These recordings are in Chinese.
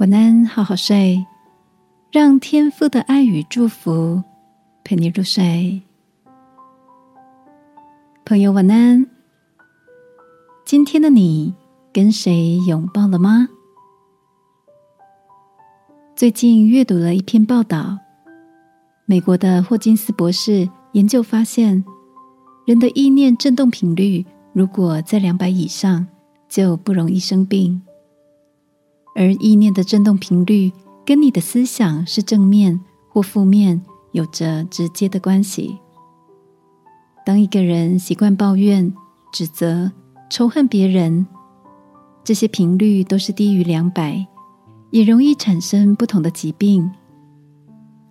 晚安，好好睡，让天父的爱与祝福陪你入睡。朋友，晚安。今天的你跟谁拥抱了吗？最近阅读了一篇报道，美国的霍金斯博士研究发现，人的意念振动频率如果在两百以上，就不容易生病。而意念的振动频率跟你的思想是正面或负面有着直接的关系。当一个人习惯抱怨、指责、仇恨别人，这些频率都是低于两百，也容易产生不同的疾病。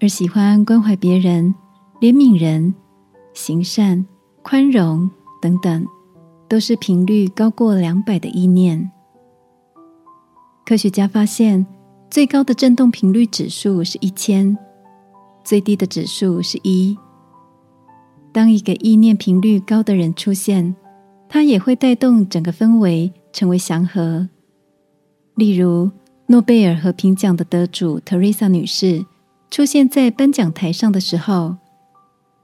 而喜欢关怀别人、怜悯人、行善、宽容等等，都是频率高过两百的意念。科学家发现，最高的振动频率指数是一千，最低的指数是一。当一个意念频率高的人出现，他也会带动整个氛围成为祥和。例如，诺贝尔和平奖的得主特蕾莎女士出现在颁奖台上的时候，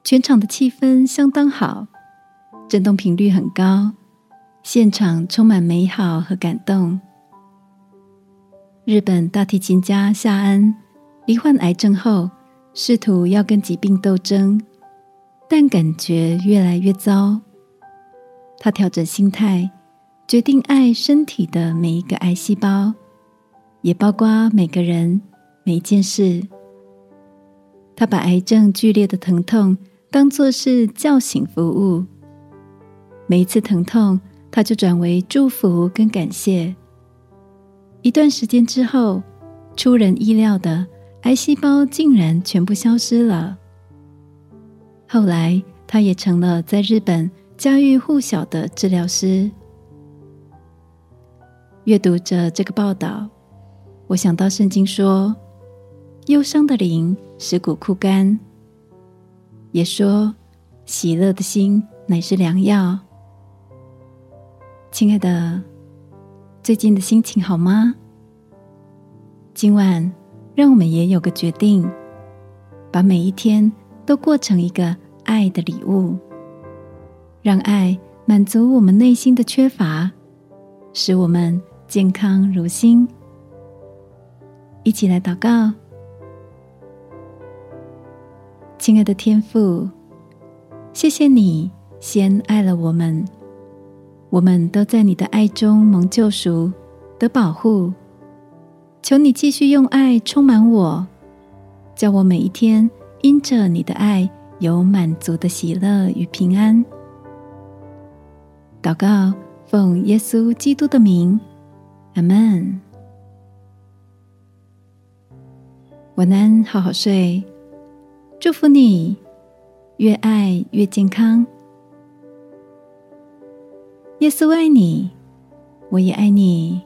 全场的气氛相当好，振动频率很高，现场充满美好和感动。日本大提琴家夏恩罹患癌症后，试图要跟疾病斗争，但感觉越来越糟。他调整心态，决定爱身体的每一个癌细胞，也包括每个人、每一件事。他把癌症剧烈的疼痛当作是叫醒服务，每一次疼痛，他就转为祝福跟感谢。一段时间之后，出人意料的，癌细胞竟然全部消失了。后来，他也成了在日本家喻户晓的治疗师。阅读着这个报道，我想到圣经说：“忧伤的灵使骨枯干。”也说：“喜乐的心乃是良药。”亲爱的。最近的心情好吗？今晚让我们也有个决定，把每一天都过成一个爱的礼物，让爱满足我们内心的缺乏，使我们健康如新。一起来祷告，亲爱的天父，谢谢你先爱了我们。我们都在你的爱中蒙救赎、得保护。求你继续用爱充满我，叫我每一天因着你的爱有满足的喜乐与平安。祷告，奉耶稣基督的名，阿门。晚安，好好睡。祝福你，越爱越健康。耶稣爱你，我也爱你。